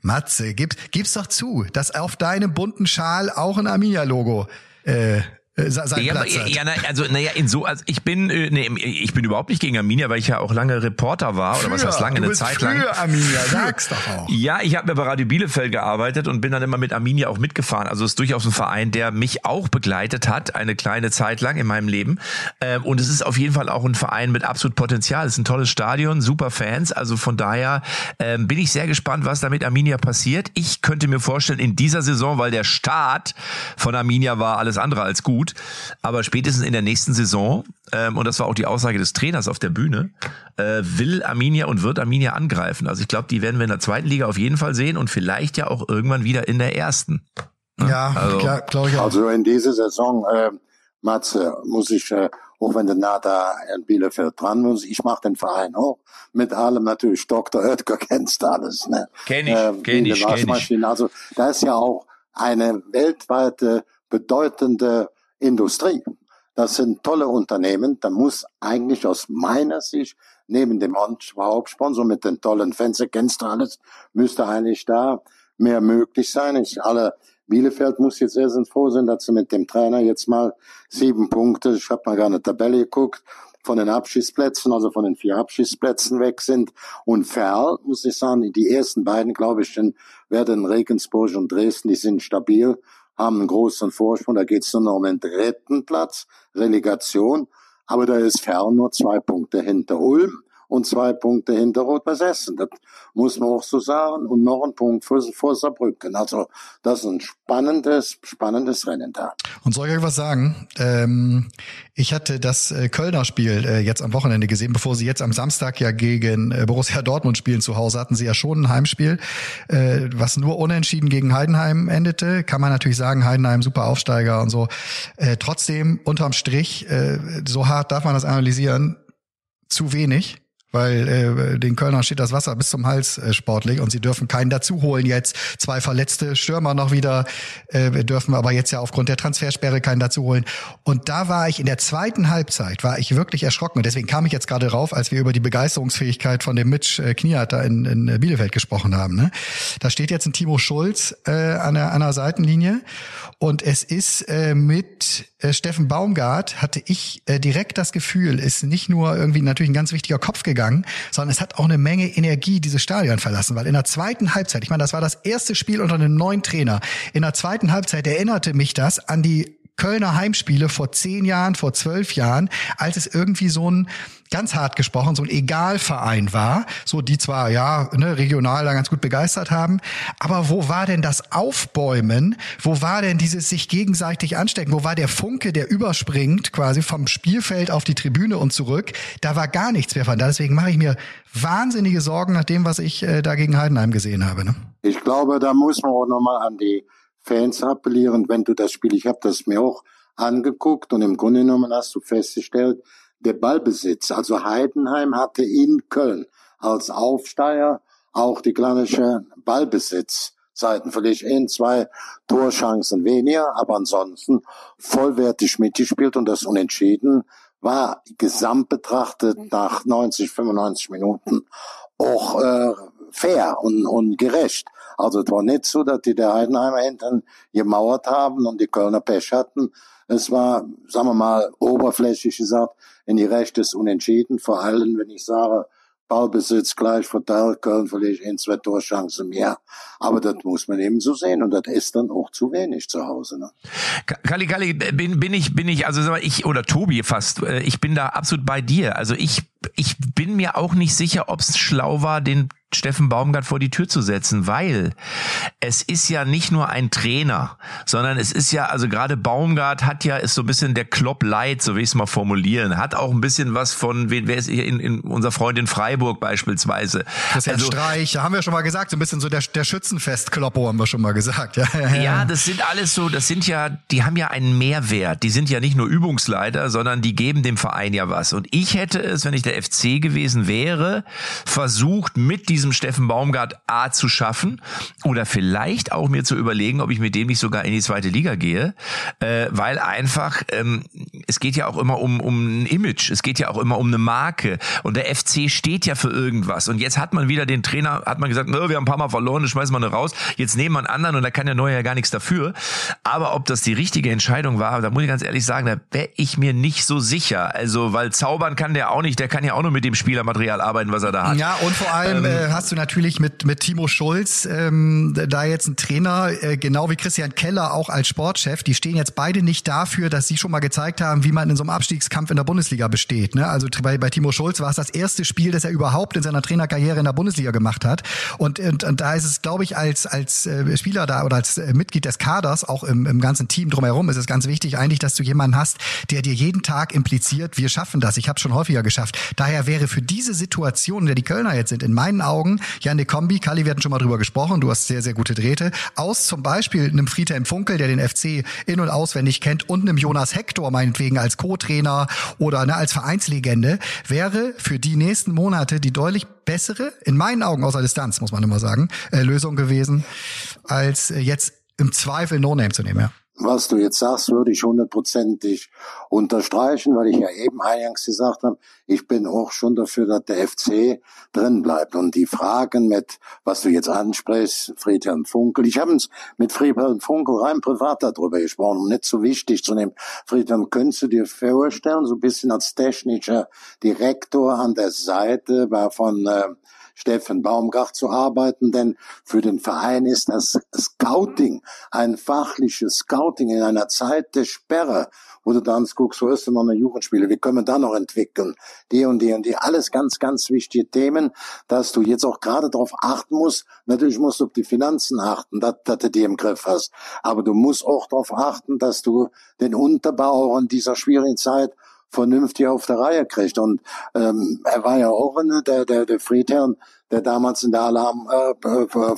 Matze, gib, gib's doch zu, dass auf deinem bunten Schal auch ein Arminia-Logo äh, äh, sein ja, Platz hat. ja, na, also naja, in so, also ich bin, äh, nee, ich bin überhaupt nicht gegen Arminia, weil ich ja auch lange Reporter war oder was heißt lange, du eine bist Zeit lang. Arminia, sag's doch auch. Ja, ich habe ja bei Radio Bielefeld gearbeitet und bin dann immer mit Arminia auch mitgefahren. Also es ist durchaus ein Verein, der mich auch begleitet hat, eine kleine Zeit lang in meinem Leben. Ähm, und es ist auf jeden Fall auch ein Verein mit absolut Potenzial. Es ist ein tolles Stadion, super Fans. Also von daher ähm, bin ich sehr gespannt, was da mit Arminia passiert. Ich könnte mir vorstellen, in dieser Saison, weil der Start von Arminia war alles andere als gut, aber spätestens in der nächsten Saison, ähm, und das war auch die Aussage des Trainers auf der Bühne, äh, will Arminia und wird Arminia angreifen. Also ich glaube, die werden wir in der zweiten Liga auf jeden Fall sehen und vielleicht ja auch irgendwann wieder in der ersten. Ja, Also- klar, glaube ich auch. Also in dieser Saison, äh, Matze, muss ich, äh, auch wenn du nah da in Bielefeld dran muss, ich mache den Verein auch. Mit allem natürlich, Dr. Oetker kennst du alles, ne? Kenn ich, Ähm, kenn ich, kenn ich. Also da ist ja auch eine weltweite bedeutende Industrie. Das sind tolle Unternehmen. Da muss eigentlich aus meiner Sicht neben dem Hauptsponsor mit den tollen Fans, kennst du alles, müsste eigentlich da mehr möglich sein. Ich alle Bielefeld muss jetzt erst froh sein, dass sie mit dem Trainer jetzt mal sieben Punkte, ich habe mal gar eine Tabelle geguckt, von den Abschießplätzen, also von den vier Abschießplätzen weg sind. Und Ferl, muss ich sagen, die ersten beiden, glaube ich, werden Regensburg und Dresden, die sind stabil, haben einen großen Vorsprung. Da geht es nur noch um den dritten Platz, Relegation. Aber da ist Ferl nur zwei Punkte hinter Ulm und zwei Punkte hinter Rot-Weiß Essen. Das muss man auch so sagen. Und noch ein Punkt vor, vor Saarbrücken. Also das ist ein spannendes, spannendes Rennen da. Und soll ich euch was sagen? Ähm, ich hatte das äh, Kölner Spiel äh, jetzt am Wochenende gesehen, bevor sie jetzt am Samstag ja gegen äh, Borussia Dortmund spielen zu Hause, hatten sie ja schon ein Heimspiel, was nur unentschieden gegen Heidenheim endete. Kann man natürlich sagen, Heidenheim super Aufsteiger und so. Trotzdem, unterm Strich, so hart darf man das analysieren, zu wenig weil äh, den Kölnern steht das Wasser bis zum Hals äh, sportlich und sie dürfen keinen dazu holen jetzt. Zwei verletzte Stürmer noch wieder, äh, dürfen aber jetzt ja aufgrund der Transfersperre keinen dazu holen. Und da war ich in der zweiten Halbzeit, war ich wirklich erschrocken und deswegen kam ich jetzt gerade rauf, als wir über die Begeisterungsfähigkeit von dem Mitch äh, Kniat da in, in Bielefeld gesprochen haben. Ne? Da steht jetzt ein Timo Schulz äh, an, der, an der Seitenlinie und es ist äh, mit äh, Steffen Baumgart hatte ich äh, direkt das Gefühl, ist nicht nur irgendwie natürlich ein ganz wichtiger Kopf gegangen, sondern es hat auch eine Menge Energie dieses Stadion verlassen, weil in der zweiten Halbzeit, ich meine, das war das erste Spiel unter einem neuen Trainer, in der zweiten Halbzeit erinnerte mich das an die Kölner Heimspiele vor zehn Jahren, vor zwölf Jahren, als es irgendwie so ein ganz hart gesprochen, so ein Egalverein war, so die zwar ja ne, regional da ganz gut begeistert haben, aber wo war denn das Aufbäumen? Wo war denn dieses sich gegenseitig anstecken? Wo war der Funke, der überspringt quasi vom Spielfeld auf die Tribüne und zurück? Da war gar nichts mehr von da. Deswegen mache ich mir wahnsinnige Sorgen nach dem, was ich äh, da gegen Heidenheim gesehen habe. Ne? Ich glaube, da muss man auch nochmal an die Fans appellieren, wenn du das Spiel, ich habe das mir auch angeguckt und im Grunde genommen hast du festgestellt, der Ballbesitz, also Heidenheim hatte in Köln als Aufsteiger auch die gleiche Ballbesitzzeiten, vielleicht ein, zwei Torchancen weniger, aber ansonsten vollwertig mitgespielt und das Unentschieden war gesamt betrachtet nach 90, 95 Minuten auch äh, fair und, und gerecht. Also es war nicht so, dass die der Heidenheimer hinten gemauert haben und die Kölner Pech hatten. Es war, sagen wir mal, oberflächlich gesagt, in die Recht des Unentschieden. Vor allem, wenn ich sage, Ballbesitz gleich verteilt, Köln vielleicht ein, zwei Torchancen mehr. Aber das muss man eben so sehen und das ist dann auch zu wenig zu Hause. Ne? Kalli, Kalli, bin, bin ich, bin ich, also sag mal, ich oder Tobi fast, äh, ich bin da absolut bei dir. Also ich, ich bin mir auch nicht sicher, ob es schlau war, den Steffen Baumgart vor die Tür zu setzen, weil es ist ja nicht nur ein Trainer, sondern es ist ja, also gerade Baumgart hat ja, ist so ein bisschen der Klopp Light, so will ich es mal formulieren, hat auch ein bisschen was von, wer ist hier in, in unser Freund in Freiburg beispielsweise. Christian also, Streich, haben wir schon mal gesagt, so ein bisschen so der, der Schützenfest-Kloppo haben wir schon mal gesagt. Ja, ja, ja. ja, das sind alles so, das sind ja, die haben ja einen Mehrwert. Die sind ja nicht nur Übungsleiter, sondern die geben dem Verein ja was. Und ich hätte es, wenn ich der FC gewesen wäre, versucht mit diesem Steffen Baumgart A zu schaffen oder vielleicht auch mir zu überlegen, ob ich mit dem nicht sogar in die zweite Liga gehe, äh, weil einfach ähm, es geht ja auch immer um um ein Image, es geht ja auch immer um eine Marke und der FC steht ja für irgendwas. Und jetzt hat man wieder den Trainer, hat man gesagt, wir haben ein paar Mal verloren, dann schmeißen wir eine raus, jetzt nehmen wir einen anderen und da kann der Neue ja gar nichts dafür, aber ob das die richtige Entscheidung war, da muss ich ganz ehrlich sagen, da wäre ich mir nicht so sicher, also weil zaubern kann der auch nicht, der kann ja auch nur mit dem Spielermaterial arbeiten, was er da hat. Ja und vor allem ähm, äh, hast du natürlich mit, mit Timo Schulz ähm, da jetzt ein Trainer, äh, genau wie Christian Keller auch als Sportchef, die stehen jetzt beide nicht dafür, dass sie schon mal gezeigt haben, wie man in so einem Abstiegskampf in der Bundesliga besteht. Ne? Also bei, bei Timo Schulz war es das erste Spiel, das er überhaupt in seiner Trainerkarriere in der Bundesliga gemacht hat. Und, und, und da ist es, glaube ich, als, als äh, Spieler da oder als äh, Mitglied des Kaders, auch im, im ganzen Team drumherum, ist es ganz wichtig eigentlich, dass du jemanden hast, der dir jeden Tag impliziert, wir schaffen das. Ich habe schon häufiger geschafft. Daher wäre für diese Situation, in der die Kölner jetzt sind, in meinen Augen ja eine Kombi, Kali, wir hatten schon mal drüber gesprochen, du hast sehr, sehr gute Drähte, aus zum Beispiel einem Friedhelm Funkel, der den FC in- und auswendig kennt, und einem Jonas Hector meinetwegen als Co-Trainer oder ne, als Vereinslegende, wäre für die nächsten Monate die deutlich bessere, in meinen Augen außer Distanz, muss man immer sagen, äh, Lösung gewesen, als äh, jetzt im Zweifel No-Name zu nehmen, ja was du jetzt sagst, würde ich hundertprozentig unterstreichen, weil ich ja eben eingangs gesagt habe, ich bin auch schon dafür, dass der FC drin bleibt. Und die Fragen mit, was du jetzt ansprichst, Friedhelm Funkel, ich habe uns mit Friedhelm Funkel rein privat darüber gesprochen, um nicht so wichtig zu nehmen. Friedhelm, könntest du dir vorstellen, so ein bisschen als technischer Direktor an der Seite von äh, Steffen Baumgart zu arbeiten, denn für den Verein ist das Scouting, ein fachliches Scouting in einer Zeit der Sperre, wo du dann guckst, wo ist denn noch eine Jugendspiele, wie können wir da noch entwickeln, die und die und die, alles ganz, ganz wichtige Themen, dass du jetzt auch gerade darauf achten musst, natürlich musst du auf die Finanzen achten, dass, dass du die im Griff hast, aber du musst auch darauf achten, dass du den Unterbau in dieser schwierigen Zeit vernünftig auf der Reihe kriegt. Und ähm, er war ja auch ne, der, der, der Friedherrn, der damals in der Alarm äh, von,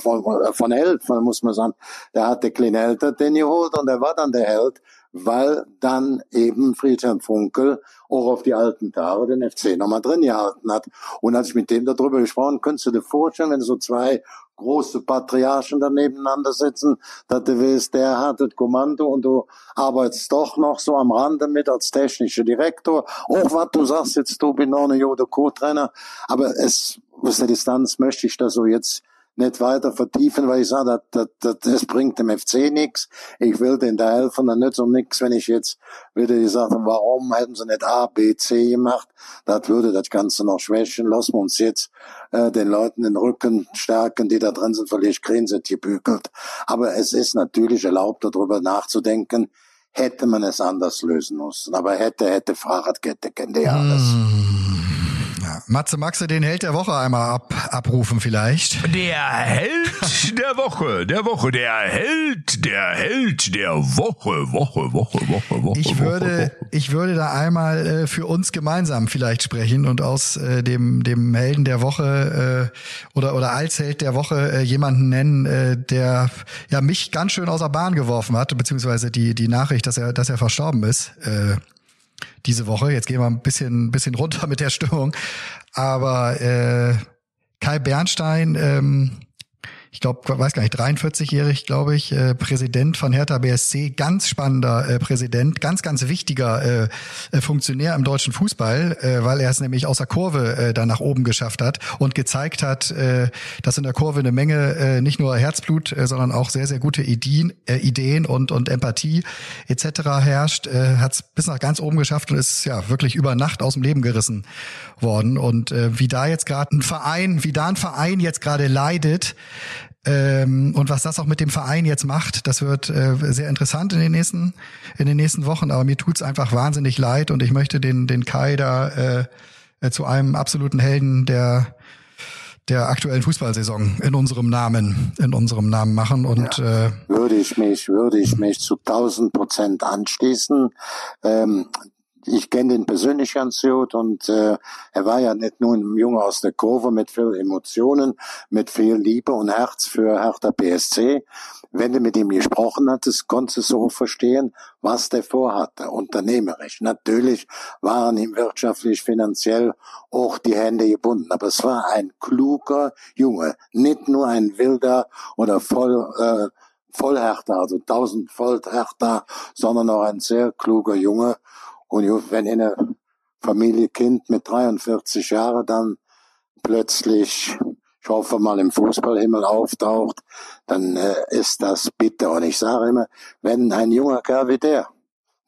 von Held, muss man sagen, der hat der kleine Älter den geholt und er war dann der Held, weil dann eben Friedhelm Funkel auch auf die alten Tage den FC nochmal drin gehalten hat. Und als ich mit dem darüber gesprochen, könntest du dir vorstellen, wenn so zwei große Patriarchen da nebeneinander sitzen, dass du weißt, der hat das Kommando und du arbeitest doch noch so am Rande mit als technischer Direktor. Auch was du sagst jetzt, du bin noch ein Jode Co-Trainer, aber es, aus der Distanz möchte ich da so jetzt nicht weiter vertiefen, weil ich sage, das, das, das bringt dem FC nichts. Ich will den da helfen, dann nützt um nichts, wenn ich jetzt wieder gesagt habe, warum hätten sie nicht A, B, C gemacht? Das würde das Ganze noch schwächen. Lassen wir uns jetzt äh, den Leuten den Rücken stärken, die da drin sind, vielleicht kriegen sie gebügelt. Aber es ist natürlich erlaubt, darüber nachzudenken, hätte man es anders lösen müssen. Aber hätte, hätte Fahrradkette, kennt ihr alles. Mm. Matze Maxe, den Held der Woche einmal ab, abrufen vielleicht. Der Held der Woche, der Woche, der Held, der Held der Woche, Woche, Woche, Woche, Woche. Ich würde, Woche. ich würde da einmal äh, für uns gemeinsam vielleicht sprechen und aus äh, dem, dem Helden der Woche äh, oder, oder als Held der Woche äh, jemanden nennen, äh, der ja mich ganz schön aus der Bahn geworfen hat, beziehungsweise die, die Nachricht, dass er, dass er verstorben ist. Äh, diese Woche. Jetzt gehen wir ein bisschen, bisschen runter mit der Stimmung. Aber äh, Kai Bernstein, ähm, ich glaube, weiß gar nicht, 43-jährig, glaube ich, äh, Präsident von Hertha BSC, ganz spannender äh, Präsident, ganz, ganz wichtiger äh, äh, Funktionär im deutschen Fußball, äh, weil er es nämlich aus der Kurve äh, da nach oben geschafft hat und gezeigt hat, äh, dass in der Kurve eine Menge äh, nicht nur Herzblut, äh, sondern auch sehr, sehr gute Ideen, äh, Ideen und, und Empathie etc. herrscht, äh, hat es bis nach ganz oben geschafft und ist ja wirklich über Nacht aus dem Leben gerissen worden. Und äh, wie da jetzt gerade ein Verein, wie da ein Verein jetzt gerade leidet, ähm, und was das auch mit dem Verein jetzt macht, das wird äh, sehr interessant in den nächsten in den nächsten Wochen. Aber mir tut's einfach wahnsinnig leid und ich möchte den den Kai da äh, äh, zu einem absoluten Helden der der aktuellen Fußballsaison in unserem Namen in unserem Namen machen und ja, äh, würde ich mich würde ich mich zu 1000 Prozent anschließen. Ähm, ich kenne den persönlich ganz gut und äh, er war ja nicht nur ein Junge aus der Kurve mit viel Emotionen, mit viel Liebe und Herz für Hertha BSC. Wenn du mit ihm gesprochen hattest, konntest du so verstehen, was der vorhatte, unternehmerisch. Natürlich waren ihm wirtschaftlich, finanziell auch die Hände gebunden, aber es war ein kluger Junge, nicht nur ein wilder oder voll äh, Vollhärter, also 1000 Vollhärter, sondern auch ein sehr kluger Junge und wenn in einer Familie Kind mit 43 Jahren dann plötzlich, ich hoffe mal im Fußballhimmel auftaucht, dann äh, ist das bitter. Und ich sage immer, wenn ein junger Kerl wie der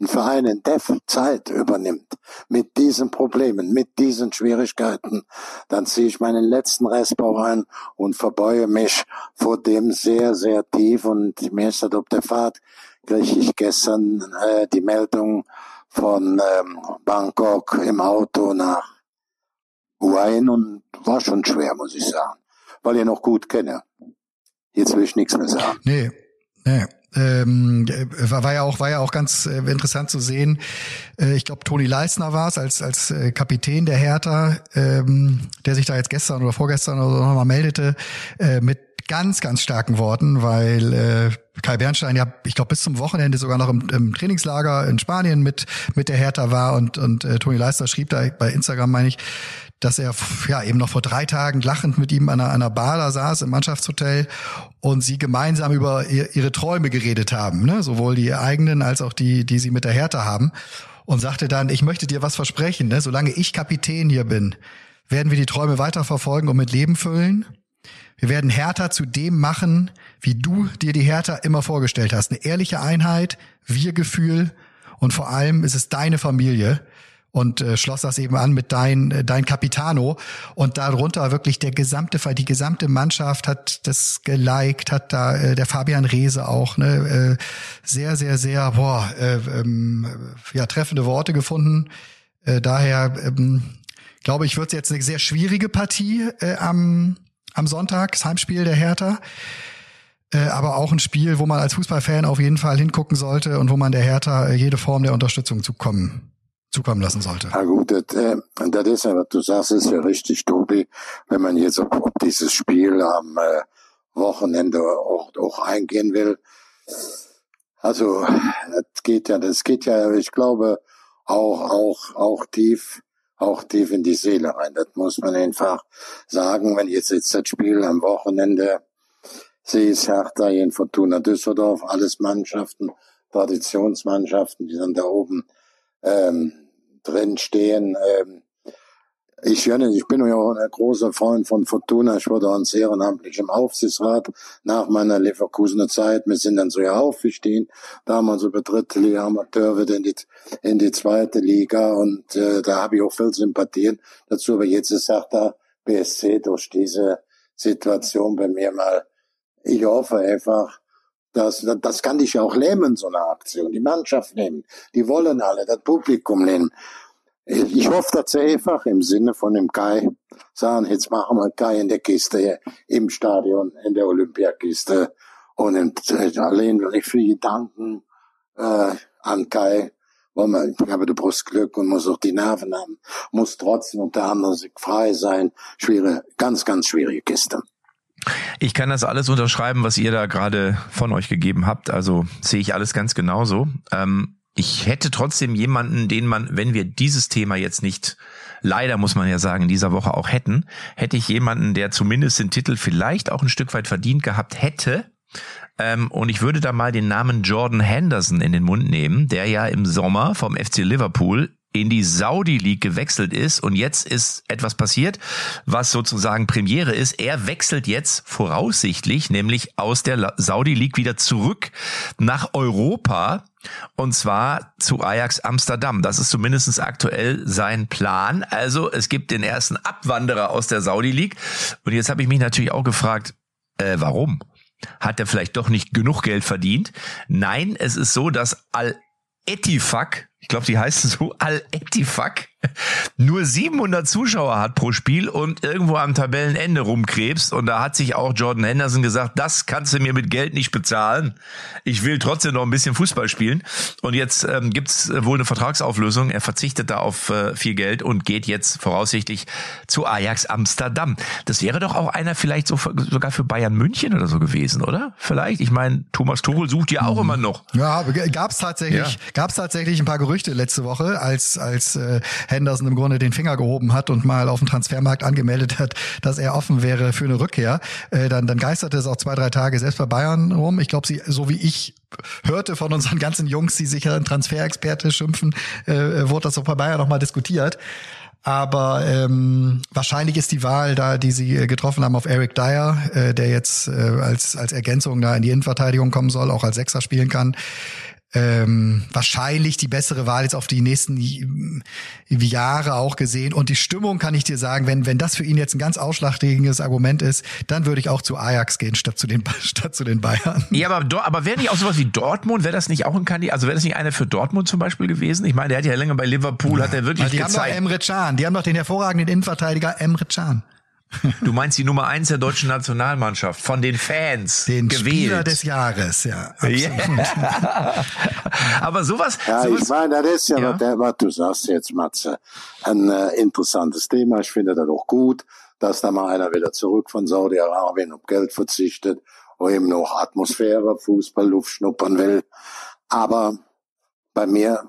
einen Verein in der Zeit übernimmt, mit diesen Problemen, mit diesen Schwierigkeiten, dann ziehe ich meinen letzten Restbau ein und verbeue mich vor dem sehr, sehr tief. Und mir ist das ob der Fahrt, kriege ich gestern äh, die Meldung, von ähm, Bangkok im Auto nach Huen und war schon schwer, muss ich sagen, weil ich noch gut kenne. Jetzt will ich nichts mehr sagen. Nee, nee. Ähm, war, war ja auch war ja auch ganz äh, interessant zu sehen. Äh, ich glaube, Toni Leisner war es als als äh, Kapitän der Hertha, ähm, der sich da jetzt gestern oder vorgestern oder so nochmal meldete äh, mit ganz, ganz starken Worten, weil äh, Kai Bernstein ja, ich glaube, bis zum Wochenende sogar noch im, im Trainingslager in Spanien mit mit der Hertha war und und äh, Toni Leister schrieb da bei Instagram, meine ich, dass er ja eben noch vor drei Tagen lachend mit ihm an einer, einer Bar da saß im Mannschaftshotel und sie gemeinsam über ihr, ihre Träume geredet haben, ne? sowohl die eigenen als auch die, die sie mit der Hertha haben und sagte dann, ich möchte dir was versprechen, ne? solange ich Kapitän hier bin, werden wir die Träume weiterverfolgen und mit Leben füllen. Wir werden Hertha zu dem machen, wie du dir die Hertha immer vorgestellt hast. Eine ehrliche Einheit, Wir-Gefühl und vor allem ist es deine Familie. Und äh, schloss das eben an mit dein äh, dein Capitano. Und darunter wirklich der gesamte die gesamte Mannschaft hat das geliked hat da äh, der Fabian Reese auch ne äh, sehr sehr sehr boah äh, ähm, ja treffende Worte gefunden. Äh, daher ähm, glaube ich wird es jetzt eine sehr schwierige Partie äh, am am Sonntag, das Heimspiel der Hertha. Äh, aber auch ein Spiel, wo man als Fußballfan auf jeden Fall hingucken sollte und wo man der Hertha äh, jede Form der Unterstützung zukommen, zukommen lassen sollte. Ja gut, das, äh, das ist ja, was du sagst, ist ja richtig, Tobi. Wenn man jetzt auf, auf dieses Spiel am äh, Wochenende auch, auch eingehen will. Also, das geht ja, das geht ja, ich glaube, auch, auch, auch tief auch tief in die Seele rein. Das muss man einfach sagen. Wenn jetzt jetzt das Spiel am Wochenende sehe, ist Hertha in Fortuna Düsseldorf, alles Mannschaften, Traditionsmannschaften, die dann da oben ähm, drin stehen. Ähm, ich, ich bin ja auch ein großer Freund von Fortuna. Ich wurde auch ehrenamtlich im Aufsichtsrat nach meiner Leverkusener Zeit. Wir sind dann so ja aufgestiegen. Damals über dritte Liga Amateur wird in die, in die zweite Liga und äh, da habe ich auch viel Sympathien dazu. Aber jetzt ist auch da BSC durch diese Situation bei mir mal. Ich hoffe einfach, das, das kann dich ja auch lähmen, so eine Aktion. Die Mannschaft nehmen, die wollen alle, das Publikum nehmen. Ich hoffe, dass sie einfach im Sinne von dem Kai sagen, jetzt machen wir Kai in der Kiste im Stadion, in der Olympiakiste. Und allein, wenn ich viele Gedanken äh, an Kai, weil man, ich habe du brauchst Glück und muss auch die Nerven haben, muss trotzdem unter anderem frei sein. Schwere, ganz, ganz schwierige Kiste. Ich kann das alles unterschreiben, was ihr da gerade von euch gegeben habt. Also sehe ich alles ganz genauso. Ähm, ich hätte trotzdem jemanden, den man, wenn wir dieses Thema jetzt nicht, leider muss man ja sagen, in dieser Woche auch hätten, hätte ich jemanden, der zumindest den Titel vielleicht auch ein Stück weit verdient gehabt hätte. Ähm, und ich würde da mal den Namen Jordan Henderson in den Mund nehmen, der ja im Sommer vom FC Liverpool in die Saudi League gewechselt ist und jetzt ist etwas passiert, was sozusagen Premiere ist. Er wechselt jetzt voraussichtlich nämlich aus der Saudi League wieder zurück nach Europa und zwar zu Ajax Amsterdam. Das ist zumindest aktuell sein Plan. Also es gibt den ersten Abwanderer aus der Saudi League und jetzt habe ich mich natürlich auch gefragt, äh, warum? Hat er vielleicht doch nicht genug Geld verdient? Nein, es ist so, dass Al Etifak, ich glaube, die heißen so Al-Etifak, nur 700 Zuschauer hat pro Spiel und irgendwo am Tabellenende rumkrebst. Und da hat sich auch Jordan Henderson gesagt, das kannst du mir mit Geld nicht bezahlen. Ich will trotzdem noch ein bisschen Fußball spielen. Und jetzt ähm, gibt's wohl eine Vertragsauflösung. Er verzichtet da auf äh, viel Geld und geht jetzt voraussichtlich zu Ajax Amsterdam. Das wäre doch auch einer vielleicht so sogar für Bayern München oder so gewesen, oder? Vielleicht. Ich meine, Thomas Tuchel sucht ja auch mhm. immer noch. Ja, gab's tatsächlich, ja. gab's tatsächlich ein paar Gerüchte letzte Woche, als als äh, Henderson im Grunde den Finger gehoben hat und mal auf dem Transfermarkt angemeldet hat, dass er offen wäre für eine Rückkehr, äh, dann, dann geisterte es auch zwei, drei Tage selbst bei Bayern rum. Ich glaube, sie, so wie ich hörte von unseren ganzen Jungs, die sich ja Transferexperte schimpfen, äh, äh, wurde das auch bei Bayern nochmal diskutiert. Aber ähm, wahrscheinlich ist die Wahl da, die sie äh, getroffen haben, auf Eric Dyer, äh, der jetzt äh, als, als Ergänzung da in die Innenverteidigung kommen soll, auch als Sechser spielen kann ähm, wahrscheinlich die bessere Wahl jetzt auf die nächsten Jahre auch gesehen. Und die Stimmung kann ich dir sagen, wenn, wenn das für ihn jetzt ein ganz ausschlaggebendes Argument ist, dann würde ich auch zu Ajax gehen, statt zu den, statt zu den Bayern. Ja, aber, aber wäre nicht auch sowas wie Dortmund, wäre das nicht auch ein Kandidat, also wäre das nicht einer für Dortmund zum Beispiel gewesen? Ich meine, der hat ja länger bei Liverpool, ja, hat er wirklich die gezeigt. haben doch Emre Can, die haben doch den hervorragenden Innenverteidiger Emre Can. Du meinst die Nummer eins der deutschen Nationalmannschaft, von den Fans den gewählt. Spieler des Jahres, ja. Yeah. Aber sowas. Ja, sowas, ich meine, das ist ja, ja. Was, was du sagst jetzt, Matze, ein äh, interessantes Thema. Ich finde das auch gut, dass da mal einer wieder zurück von Saudi-Arabien auf Geld verzichtet, wo eben noch Atmosphäre, Fußball, Luft schnuppern will. Aber bei mir,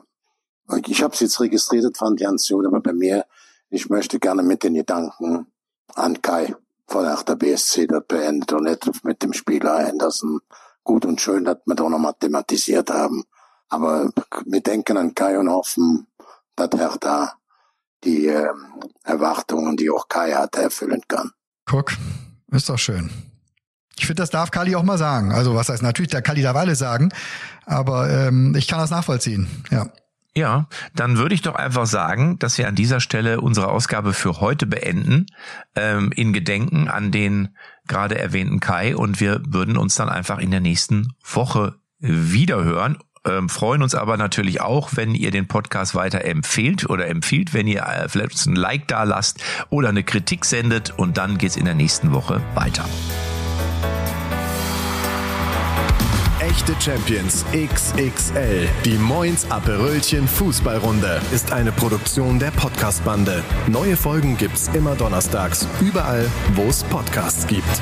ich habe es jetzt registriert, fand Jans Jod, aber bei mir, ich möchte gerne mit den Gedanken an Kai von der BSC das beendet und nicht mit dem Spieler Anderson. Gut und schön, dass wir da nochmal thematisiert haben. Aber wir denken an Kai und hoffen, dass er da die äh, Erwartungen, die auch Kai hat, erfüllen kann. Guck, ist doch schön. Ich finde, das darf Kali auch mal sagen. Also was heißt natürlich, der Kali darf alles sagen, aber ähm, ich kann das nachvollziehen. Ja. Ja, dann würde ich doch einfach sagen, dass wir an dieser Stelle unsere Ausgabe für heute beenden, ähm, in Gedenken an den gerade erwähnten Kai und wir würden uns dann einfach in der nächsten Woche wiederhören. Ähm, freuen uns aber natürlich auch, wenn ihr den Podcast weiter empfehlt oder empfiehlt, wenn ihr äh, vielleicht ein Like da lasst oder eine Kritik sendet und dann geht's in der nächsten Woche weiter. Echte Champions XXL. Die Moins Aperölchen Fußballrunde ist eine Produktion der Podcastbande. Neue Folgen gibt's immer donnerstags, überall, wo es Podcasts gibt.